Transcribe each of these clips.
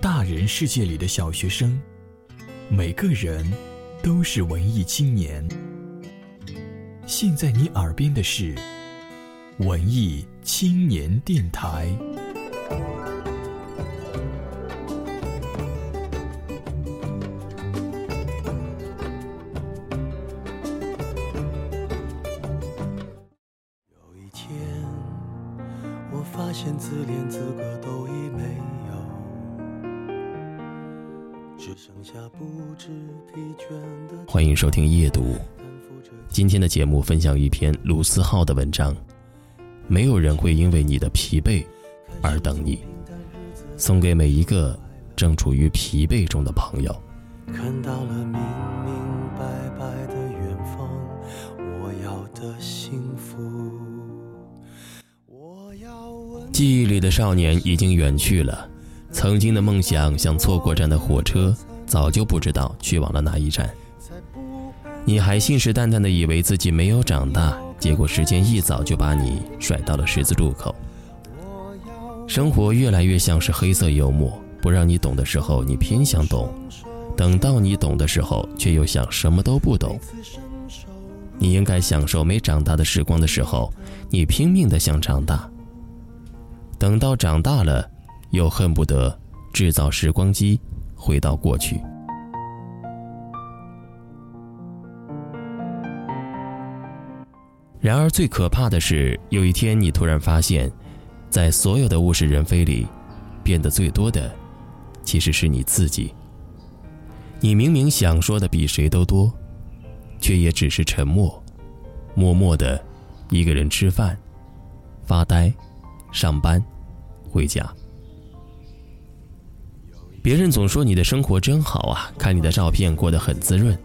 大人世界里的小学生，每个人都是文艺青年。现在你耳边的是文艺青年电台。有一天，我发现自怜资格都已没欢迎收听夜读。今天的节目分享一篇卢思浩的文章，没有人会因为你的疲惫而等你。送给每一个正处于疲惫中的朋友。看到了明明白白的远方，我要的幸福。我要问记忆里的少年已经远去了，曾经的梦想像错过站的火车，早就不知道去往了哪一站。你还信誓旦旦的以为自己没有长大，结果时间一早就把你甩到了十字路口。生活越来越像是黑色幽默，不让你懂的时候，你偏想懂；等到你懂的时候，却又想什么都不懂。你应该享受没长大的时光的时候，你拼命的想长大；等到长大了，又恨不得制造时光机，回到过去。然而，最可怕的是，有一天你突然发现，在所有的物是人非里，变得最多的，其实是你自己。你明明想说的比谁都多，却也只是沉默，默默的，一个人吃饭、发呆、上班、回家。别人总说你的生活真好啊，看你的照片过得很滋润，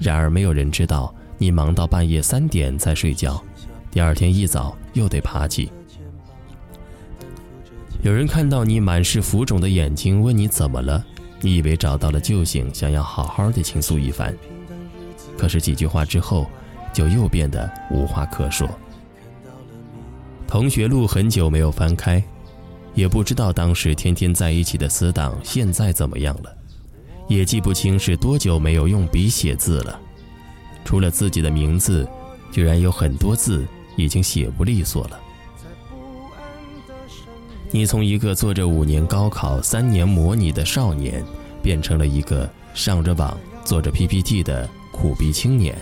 然而没有人知道。你忙到半夜三点才睡觉，第二天一早又得爬起。有人看到你满是浮肿的眼睛，问你怎么了，你以为找到了救星，想要好好的倾诉一番，可是几句话之后，就又变得无话可说。同学录很久没有翻开，也不知道当时天天在一起的死党现在怎么样了，也记不清是多久没有用笔写字了。除了自己的名字，居然有很多字已经写不利索了。你从一个做着五年高考、三年模拟的少年，变成了一个上着网、做着 PPT 的苦逼青年。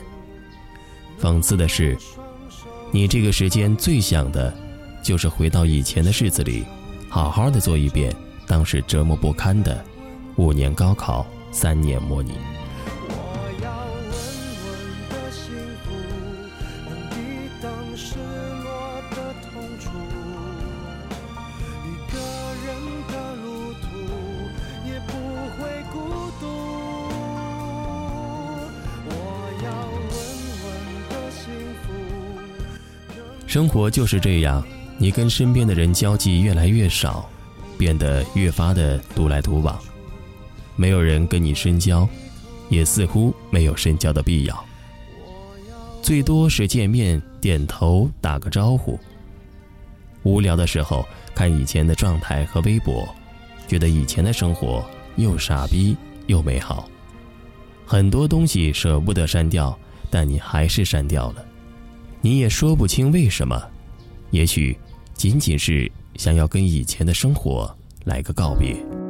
讽刺的是，你这个时间最想的，就是回到以前的日子里，好好的做一遍当时折磨不堪的五年高考、三年模拟。生活就是这样，你跟身边的人交际越来越少，变得越发的独来独往，没有人跟你深交，也似乎没有深交的必要。最多是见面点头打个招呼。无聊的时候看以前的状态和微博，觉得以前的生活又傻逼又美好，很多东西舍不得删掉，但你还是删掉了。你也说不清为什么，也许仅仅是想要跟以前的生活来个告别。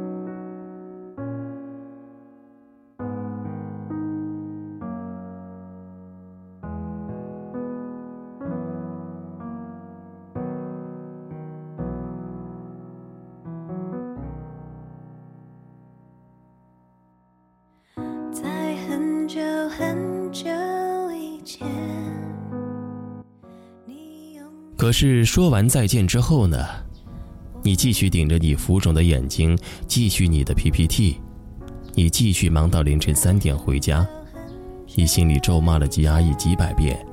可是说完再见之后呢？你继续顶着你浮肿的眼睛，继续你的 PPT，你继续忙到凌晨三点回家，你心里咒骂了吉阿姨几百遍，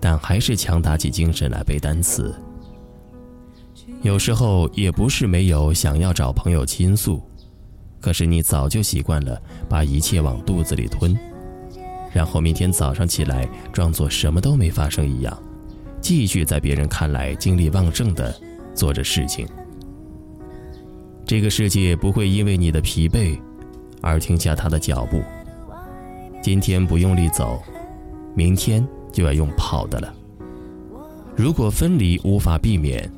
但还是强打起精神来背单词。有时候也不是没有想要找朋友倾诉，可是你早就习惯了把一切往肚子里吞，然后明天早上起来装作什么都没发生一样。继续在别人看来精力旺盛的做着事情。这个世界不会因为你的疲惫而停下他的脚步。今天不用力走，明天就要用跑的了。如果分离无法避免，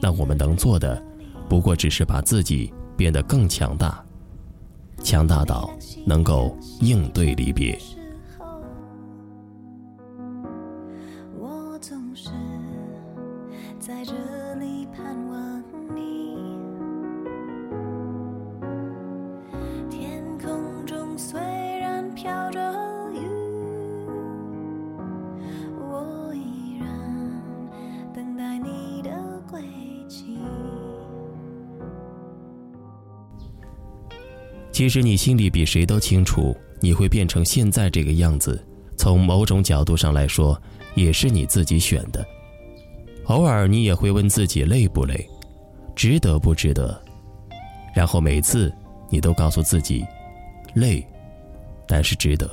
那我们能做的，不过只是把自己变得更强大，强大到能够应对离别。其实你心里比谁都清楚，你会变成现在这个样子。从某种角度上来说，也是你自己选的。偶尔你也会问自己累不累，值得不值得。然后每次你都告诉自己，累，但是值得。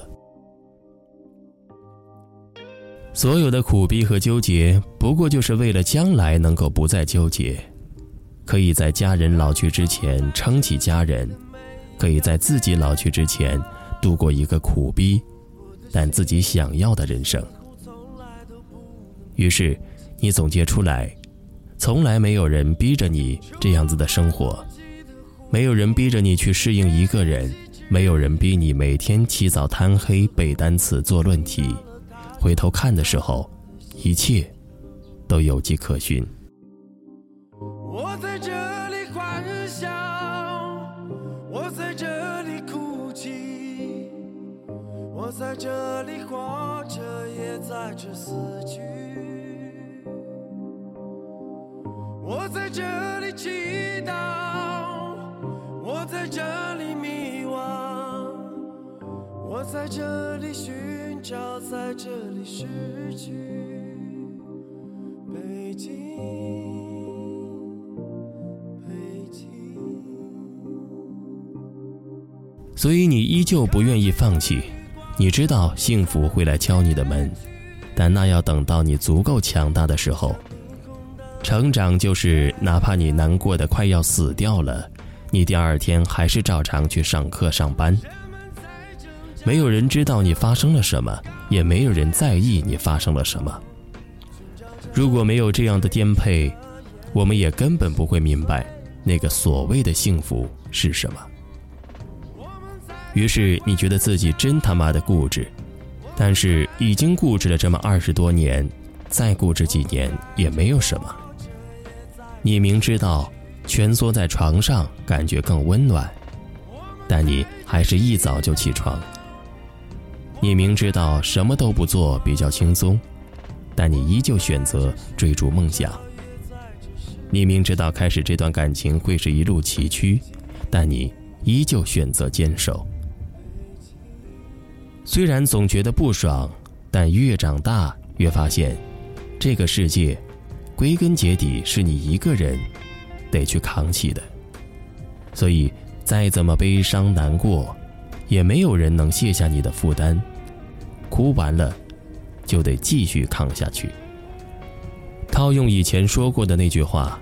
所有的苦逼和纠结，不过就是为了将来能够不再纠结，可以在家人老去之前撑起家人，可以在自己老去之前度过一个苦逼。但自己想要的人生。于是，你总结出来：从来没有人逼着你这样子的生活，没有人逼着你去适应一个人，没有人逼你每天起早贪黑背单词做论题。回头看的时候，一切都有迹可循。在这里活着，也在这死去。我在这里祈祷，我在这里迷惘，我在这里寻找，在这里失去。北京，北京。所以你依旧不愿意放弃，你知道幸福会来敲你的门，但那要等到你足够强大的时候。成长就是，哪怕你难过的快要死掉了，你第二天还是照常去上课上班。没有人知道你发生了什么，也没有人在意你发生了什么。如果没有这样的颠沛，我们也根本不会明白那个所谓的幸福是什么。于是你觉得自己真他妈的固执，但是已经固执了这么二十多年，再固执几年也没有什么。你明知道蜷缩在床上感觉更温暖，但你还是一早就起床。你明知道什么都不做比较轻松，但你依旧选择追逐梦想。你明知道开始这段感情会是一路崎岖，但你依旧选择坚守。虽然总觉得不爽，但越长大越发现，这个世界，归根结底是你一个人得去扛起的。所以，再怎么悲伤难过，也没有人能卸下你的负担。哭完了，就得继续扛下去。套用以前说过的那句话，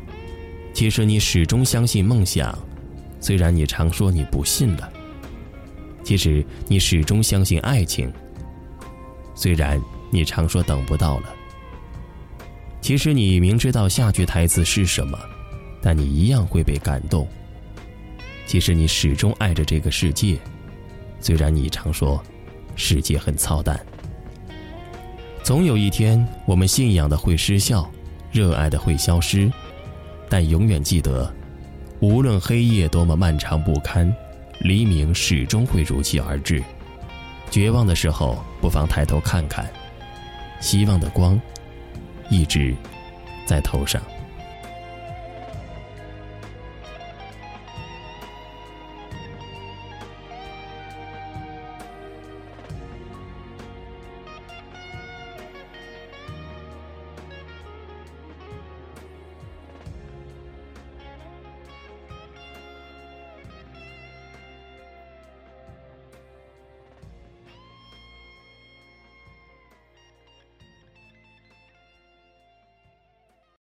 其实你始终相信梦想，虽然你常说你不信了。其实你始终相信爱情，虽然你常说等不到了。其实你明知道下句台词是什么，但你一样会被感动。其实你始终爱着这个世界，虽然你常说世界很操蛋。总有一天，我们信仰的会失效，热爱的会消失，但永远记得，无论黑夜多么漫长不堪。黎明始终会如期而至，绝望的时候，不妨抬头看看，希望的光一直在头上。